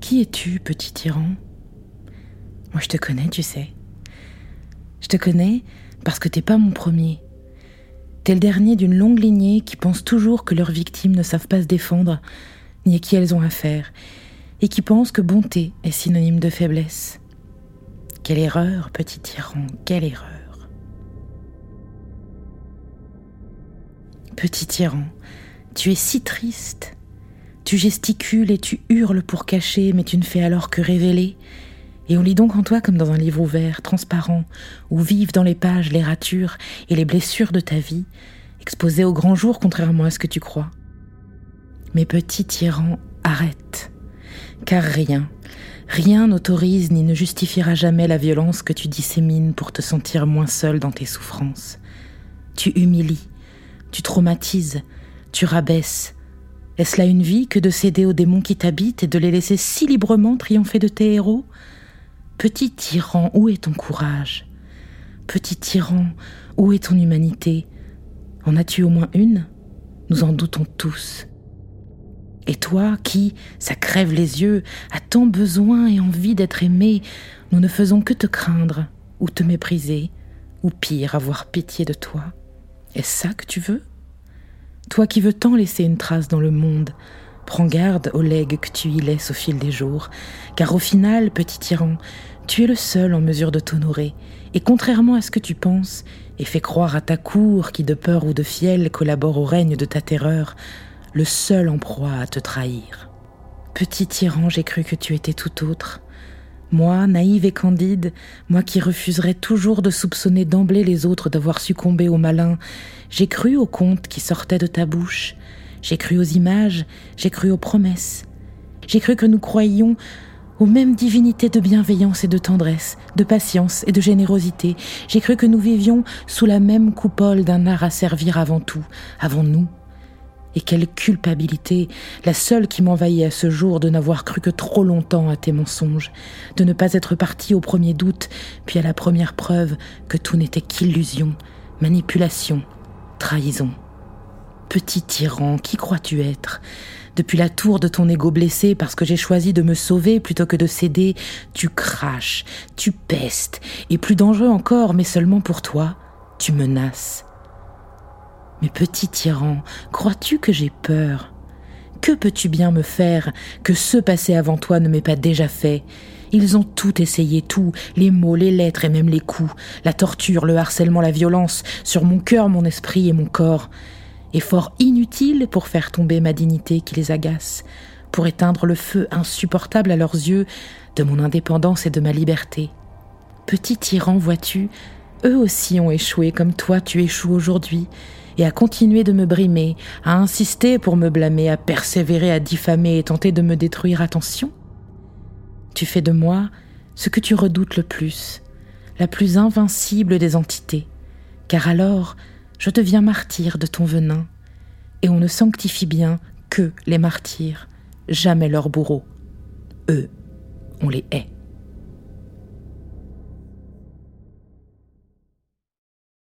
Qui es-tu, petit tyran? Moi, je te connais, tu sais. Je te connais parce que t'es pas mon premier. T'es le dernier d'une longue lignée qui pense toujours que leurs victimes ne savent pas se défendre, ni à qui elles ont affaire, et qui pense que bonté est synonyme de faiblesse. Quelle erreur, petit tyran, quelle erreur. Petit tyran, tu es si triste. Tu gesticules et tu hurles pour cacher, mais tu ne fais alors que révéler. Et on lit donc en toi comme dans un livre ouvert, transparent, où vivent dans les pages les ratures et les blessures de ta vie, exposées au grand jour contrairement à ce que tu crois. Mais petit tyran, arrête. Car rien, rien n'autorise ni ne justifiera jamais la violence que tu dissémines pour te sentir moins seul dans tes souffrances. Tu humilies, tu traumatises, tu rabaisses, est-ce là une vie que de céder aux démons qui t'habitent et de les laisser si librement triompher de tes héros? Petit tyran, où est ton courage? Petit tyran, où est ton humanité? En as-tu au moins une? Nous en doutons tous. Et toi, qui, ça crève les yeux, as tant besoin et envie d'être aimé, nous ne faisons que te craindre, ou te mépriser, ou pire, avoir pitié de toi. Est-ce ça que tu veux? Toi qui veux tant laisser une trace dans le monde, prends garde aux legs que tu y laisses au fil des jours, car au final, petit tyran, tu es le seul en mesure de t'honorer, et contrairement à ce que tu penses, et fais croire à ta cour qui de peur ou de fiel collabore au règne de ta terreur, le seul en proie à te trahir. Petit tyran, j'ai cru que tu étais tout autre, moi, naïve et candide, moi qui refuserais toujours de soupçonner d'emblée les autres d'avoir succombé au malin, j'ai cru aux contes qui sortaient de ta bouche, j'ai cru aux images, j'ai cru aux promesses, j'ai cru que nous croyions aux mêmes divinités de bienveillance et de tendresse, de patience et de générosité, j'ai cru que nous vivions sous la même coupole d'un art à servir avant tout, avant nous, et quelle culpabilité, la seule qui m'envahit à ce jour de n'avoir cru que trop longtemps à tes mensonges, de ne pas être parti au premier doute, puis à la première preuve que tout n'était qu'illusion, manipulation, trahison. Petit tyran, qui crois-tu être? Depuis la tour de ton ego blessé parce que j'ai choisi de me sauver plutôt que de céder, tu craches, tu pestes, et plus dangereux encore, mais seulement pour toi, tu menaces. Mais petit tyran, crois-tu que j'ai peur? Que peux-tu bien me faire que ceux passés avant toi ne m'aient pas déjà fait? Ils ont tout essayé, tout, les mots, les lettres et même les coups, la torture, le harcèlement, la violence, sur mon cœur, mon esprit et mon corps. Effort inutile pour faire tomber ma dignité qui les agace, pour éteindre le feu insupportable à leurs yeux de mon indépendance et de ma liberté. Petit tyran, vois-tu, eux aussi ont échoué comme toi tu échoues aujourd'hui, et à continuer de me brimer, à insister pour me blâmer, à persévérer à diffamer et tenter de me détruire. Attention Tu fais de moi ce que tu redoutes le plus, la plus invincible des entités, car alors je deviens martyr de ton venin, et on ne sanctifie bien que les martyrs, jamais leurs bourreaux. Eux, on les hait.